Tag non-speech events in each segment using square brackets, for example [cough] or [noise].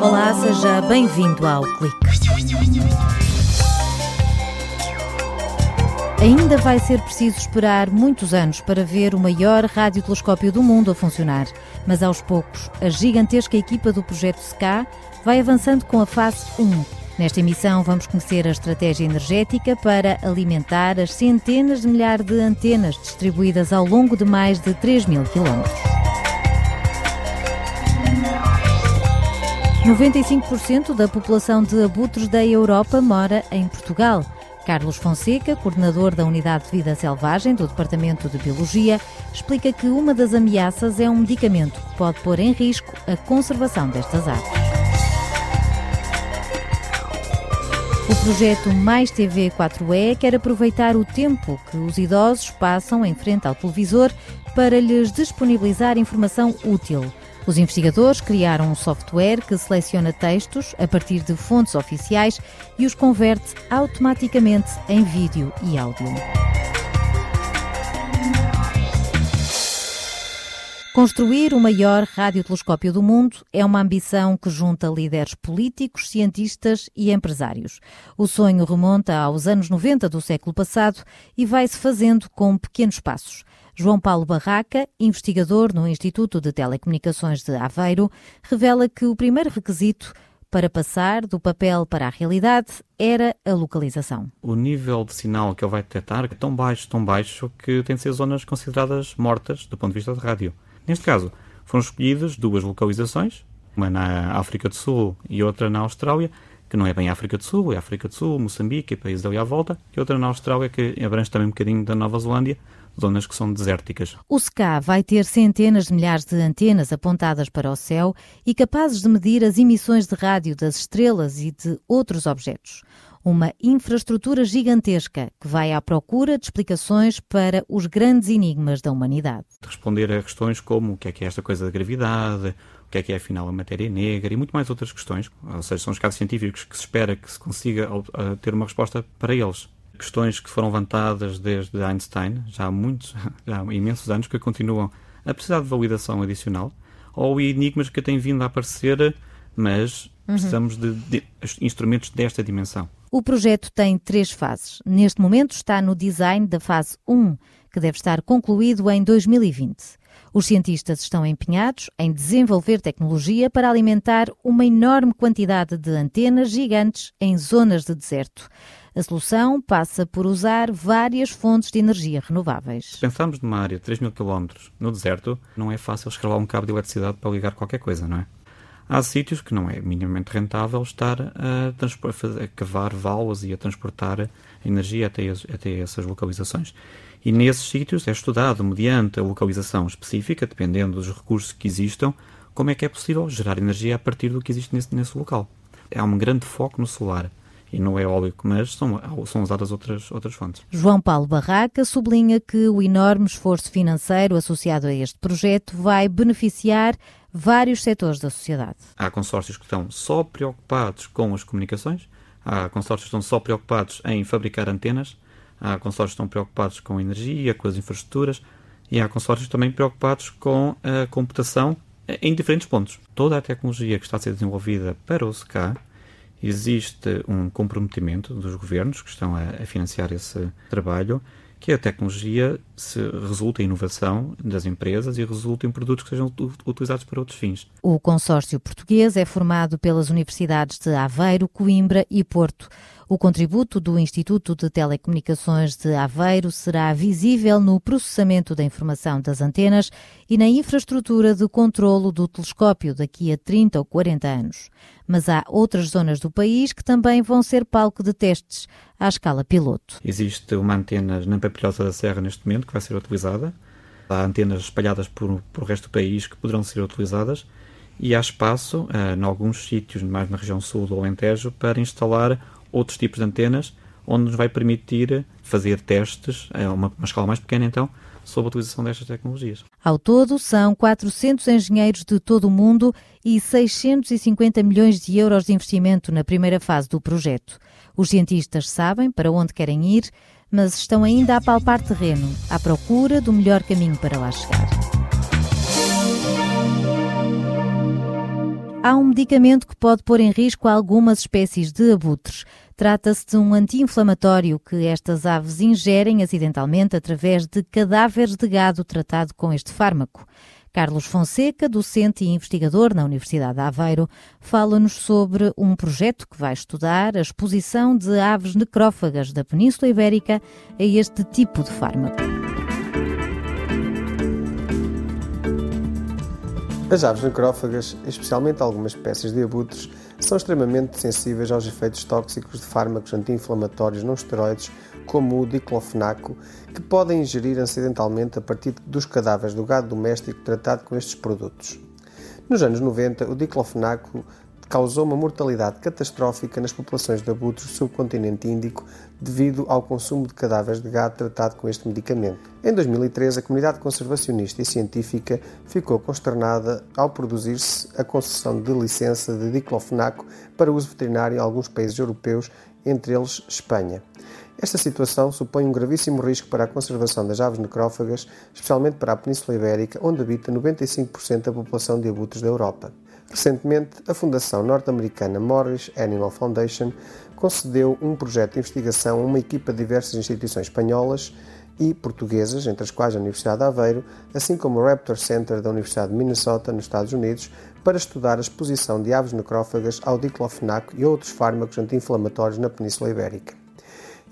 Olá, seja bem-vindo ao Clique. Ainda vai ser preciso esperar muitos anos para ver o maior radiotelescópio do mundo a funcionar, mas aos poucos a gigantesca equipa do projeto SCA vai avançando com a fase 1. Nesta emissão vamos conhecer a estratégia energética para alimentar as centenas de milhares de antenas distribuídas ao longo de mais de 3 mil quilómetros. 95% da população de abutres da Europa mora em Portugal. Carlos Fonseca, coordenador da Unidade de Vida Selvagem do Departamento de Biologia, explica que uma das ameaças é um medicamento que pode pôr em risco a conservação destas aves. O projeto Mais TV 4E quer aproveitar o tempo que os idosos passam em frente ao televisor para lhes disponibilizar informação útil. Os investigadores criaram um software que seleciona textos a partir de fontes oficiais e os converte automaticamente em vídeo e áudio. Construir o maior radiotelescópio do mundo é uma ambição que junta líderes políticos, cientistas e empresários. O sonho remonta aos anos 90 do século passado e vai-se fazendo com pequenos passos. João Paulo Barraca, investigador no Instituto de Telecomunicações de Aveiro, revela que o primeiro requisito para passar do papel para a realidade era a localização. O nível de sinal que ele vai detectar é tão baixo, tão baixo, que tem de ser zonas consideradas mortas do ponto de vista de rádio. Neste caso, foram escolhidas duas localizações, uma na África do Sul e outra na Austrália, que não é bem África do Sul, é África do Sul, Moçambique e países ali à volta, e outra na Austrália, que abrange também um bocadinho da Nova Zelândia, zonas que são desérticas. O SCA vai ter centenas de milhares de antenas apontadas para o céu e capazes de medir as emissões de rádio das estrelas e de outros objetos. Uma infraestrutura gigantesca que vai à procura de explicações para os grandes enigmas da humanidade. Responder a questões como o que é que é esta coisa da gravidade, o que é que é afinal a matéria negra e muito mais outras questões, ou seja, são os casos científicos que se espera que se consiga ter uma resposta para eles questões que foram levantadas desde Einstein, já há muitos, [laughs] já há imensos anos, que continuam a precisar de validação adicional, ou enigmas que têm vindo a aparecer, mas uhum. precisamos de, de instrumentos desta dimensão. O projeto tem três fases. Neste momento está no design da fase 1, que deve estar concluído em 2020. Os cientistas estão empenhados em desenvolver tecnologia para alimentar uma enorme quantidade de antenas gigantes em zonas de deserto. A solução passa por usar várias fontes de energia renováveis. Se pensarmos numa área de 3 mil km no deserto, não é fácil escalar um cabo de eletricidade para ligar qualquer coisa, não é? Há sítios que não é minimamente rentável estar a, a cavar válvulas e a transportar energia até, até essas localizações. E nesses sítios é estudado, mediante a localização específica, dependendo dos recursos que existam, como é que é possível gerar energia a partir do que existe nesse, nesse local. Há um grande foco no solar e não é eólico, mas são, são usadas outras, outras fontes. João Paulo Barraca sublinha que o enorme esforço financeiro associado a este projeto vai beneficiar vários setores da sociedade. Há consórcios que estão só preocupados com as comunicações, há consórcios que estão só preocupados em fabricar antenas, há consórcios que estão preocupados com a energia, com as infraestruturas, e há consórcios também preocupados com a computação em diferentes pontos. Toda a tecnologia que está a ser desenvolvida para o SCA existe um comprometimento dos governos que estão a, a financiar esse trabalho que a tecnologia se resulta em inovação das empresas e resulta em produtos que sejam utilizados para outros fins. O consórcio português é formado pelas universidades de Aveiro, Coimbra e Porto. O contributo do Instituto de Telecomunicações de Aveiro será visível no processamento da informação das antenas e na infraestrutura de controlo do telescópio daqui a 30 ou 40 anos. Mas há outras zonas do país que também vão ser palco de testes à escala piloto. Existe uma antena na Papilhosa da Serra neste momento que vai ser utilizada. Há antenas espalhadas por, por o resto do país que poderão ser utilizadas e há espaço, uh, em alguns sítios, mais na região sul do Alentejo, para instalar outros tipos de antenas, onde nos vai permitir fazer testes, a uma, uma escala mais pequena então, sobre a utilização destas tecnologias. Ao todo, são 400 engenheiros de todo o mundo e 650 milhões de euros de investimento na primeira fase do projeto. Os cientistas sabem para onde querem ir, mas estão ainda a palpar terreno, à procura do melhor caminho para lá chegar. Há um medicamento que pode pôr em risco algumas espécies de abutres. Trata-se de um anti-inflamatório que estas aves ingerem acidentalmente através de cadáveres de gado tratado com este fármaco. Carlos Fonseca, docente e investigador na Universidade de Aveiro, fala-nos sobre um projeto que vai estudar a exposição de aves necrófagas da Península Ibérica a este tipo de fármaco. As aves necrófagas, especialmente algumas espécies de abutres, são extremamente sensíveis aos efeitos tóxicos de fármacos anti-inflamatórios não esteroides, como o diclofenaco, que podem ingerir acidentalmente a partir dos cadáveres do gado doméstico tratado com estes produtos. Nos anos 90, o diclofenaco causou uma mortalidade catastrófica nas populações de abutres do subcontinente índico devido ao consumo de cadáveres de gado tratado com este medicamento. Em 2013, a comunidade conservacionista e científica ficou consternada ao produzir-se a concessão de licença de diclofenaco para uso veterinário em alguns países europeus, entre eles Espanha. Esta situação supõe um gravíssimo risco para a conservação das aves necrófagas, especialmente para a Península Ibérica, onde habita 95% da população de abutres da Europa. Recentemente, a fundação norte-americana Morris Animal Foundation concedeu um projeto de investigação a uma equipa de diversas instituições espanholas e portuguesas, entre as quais a Universidade de Aveiro, assim como o Raptor Center da Universidade de Minnesota, nos Estados Unidos, para estudar a exposição de aves necrófagas ao diclofenaco e outros fármacos anti-inflamatórios na Península Ibérica.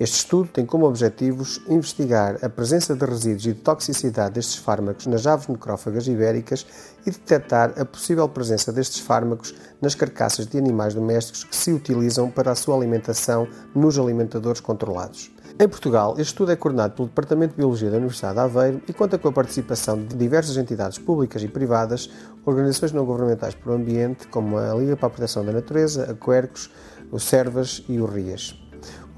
Este estudo tem como objetivos investigar a presença de resíduos e de toxicidade destes fármacos nas aves necrófagas ibéricas e detectar a possível presença destes fármacos nas carcaças de animais domésticos que se utilizam para a sua alimentação nos alimentadores controlados. Em Portugal, este estudo é coordenado pelo Departamento de Biologia da Universidade de Aveiro e conta com a participação de diversas entidades públicas e privadas, organizações não governamentais para o ambiente, como a Liga para a Proteção da Natureza, a Quercos, o Servas e o RIAS.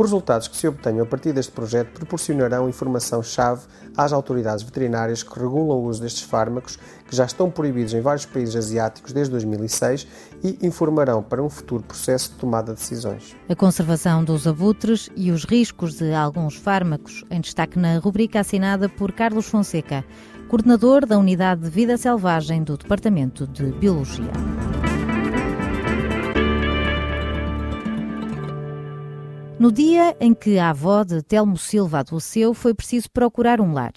Os resultados que se obtenham a partir deste projeto proporcionarão informação-chave às autoridades veterinárias que regulam o uso destes fármacos, que já estão proibidos em vários países asiáticos desde 2006, e informarão para um futuro processo de tomada de decisões. A conservação dos abutres e os riscos de alguns fármacos, em destaque na rubrica assinada por Carlos Fonseca, coordenador da Unidade de Vida Selvagem do Departamento de Biologia. No dia em que a avó de Telmo Silva adoeceu, foi preciso procurar um lar.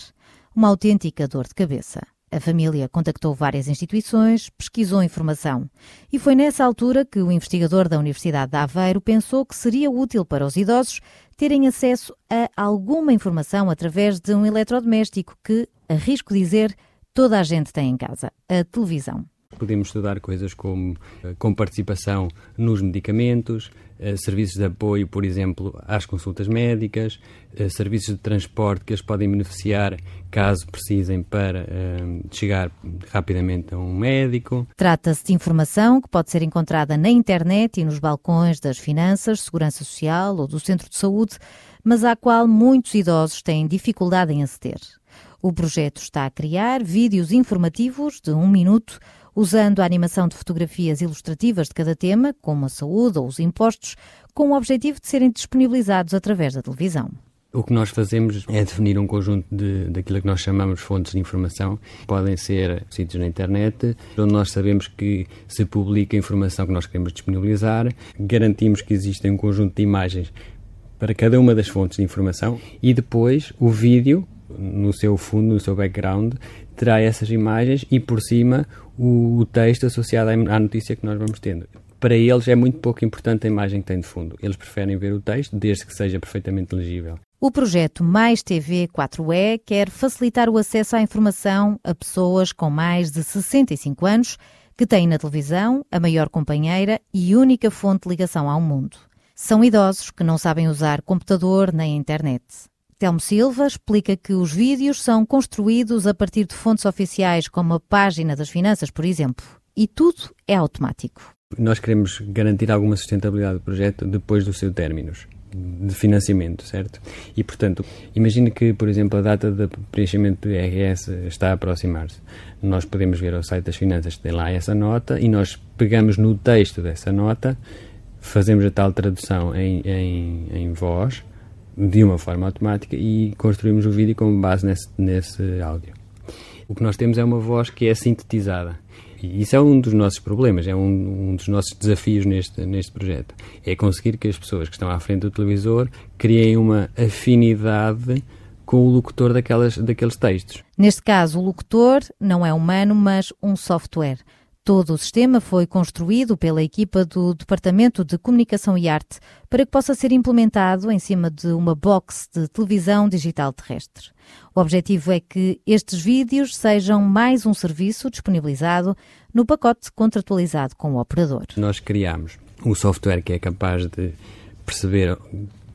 Uma autêntica dor de cabeça. A família contactou várias instituições, pesquisou informação. E foi nessa altura que o investigador da Universidade de Aveiro pensou que seria útil para os idosos terem acesso a alguma informação através de um eletrodoméstico que, arrisco dizer, toda a gente tem em casa: a televisão. Podemos estudar coisas como eh, com participação nos medicamentos, eh, serviços de apoio, por exemplo, às consultas médicas, eh, serviços de transporte que eles podem beneficiar caso precisem para chegar rapidamente a um médico. Trata-se de informação que pode ser encontrada na internet e nos balcões das finanças, segurança social ou do centro de saúde, mas à qual muitos idosos têm dificuldade em aceder. O projeto está a criar vídeos informativos de um minuto usando a animação de fotografias ilustrativas de cada tema, como a saúde ou os impostos, com o objetivo de serem disponibilizados através da televisão. O que nós fazemos é definir um conjunto de, daquilo que nós chamamos fontes de informação. Podem ser sítios na internet, onde nós sabemos que se publica a informação que nós queremos disponibilizar. Garantimos que existe um conjunto de imagens para cada uma das fontes de informação e depois o vídeo, no seu fundo, no seu background, terá essas imagens e por cima o texto associado à notícia que nós vamos tendo. Para eles é muito pouco importante a imagem que tem de fundo. Eles preferem ver o texto, desde que seja perfeitamente legível. O projeto Mais TV 4E quer facilitar o acesso à informação a pessoas com mais de 65 anos que têm na televisão a maior companheira e única fonte de ligação ao mundo. São idosos que não sabem usar computador nem internet. Telmo Silva explica que os vídeos são construídos a partir de fontes oficiais, como a página das finanças, por exemplo, e tudo é automático. Nós queremos garantir alguma sustentabilidade do projeto depois do seu término de financiamento, certo? E, portanto, imagine que, por exemplo, a data de preenchimento do IRS está a aproximar-se. Nós podemos ver ao site das finanças, tem lá essa nota, e nós pegamos no texto dessa nota, fazemos a tal tradução em, em, em voz, de uma forma automática e construímos o vídeo com base nesse, nesse áudio. O que nós temos é uma voz que é sintetizada E isso é um dos nossos problemas, é um, um, dos nossos desafios neste, neste projeto. É conseguir que as pessoas que estão à frente do televisor criem uma afinidade com o locutor daquelas, daqueles textos. Neste caso, o locutor não é humano, mas um software. Todo o sistema foi construído pela equipa do Departamento de Comunicação e Arte para que possa ser implementado em cima de uma box de televisão digital terrestre. O objetivo é que estes vídeos sejam mais um serviço disponibilizado no pacote contratualizado com o operador. Nós criamos um software que é capaz de perceber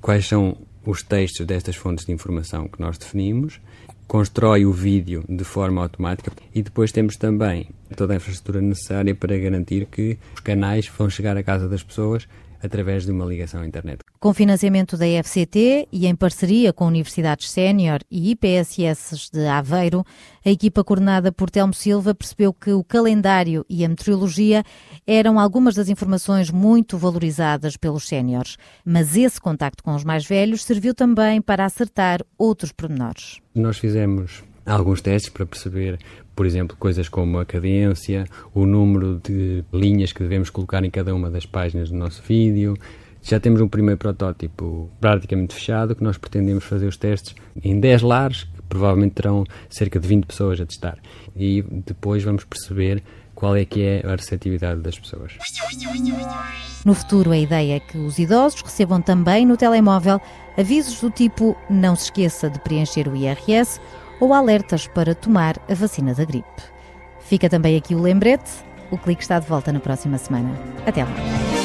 quais são os textos destas fontes de informação que nós definimos constrói o vídeo de forma automática e depois temos também toda a infraestrutura necessária para garantir que os canais vão chegar à casa das pessoas através de uma ligação à internet. Com financiamento da FCT e em parceria com universidades sénior e IPSS de Aveiro, a equipa coordenada por Telmo Silva percebeu que o calendário e a meteorologia eram algumas das informações muito valorizadas pelos séniores, mas esse contacto com os mais velhos serviu também para acertar outros pormenores. Nós fizemos alguns testes para perceber, por exemplo, coisas como a cadência, o número de linhas que devemos colocar em cada uma das páginas do nosso vídeo. Já temos um primeiro protótipo praticamente fechado, que nós pretendemos fazer os testes em 10 lares, que provavelmente terão cerca de 20 pessoas a testar. E depois vamos perceber qual é que é a receptividade das pessoas. No futuro, a ideia é que os idosos recebam também no telemóvel avisos do tipo não se esqueça de preencher o IRS ou alertas para tomar a vacina da gripe. Fica também aqui o lembrete. O clique está de volta na próxima semana. Até lá.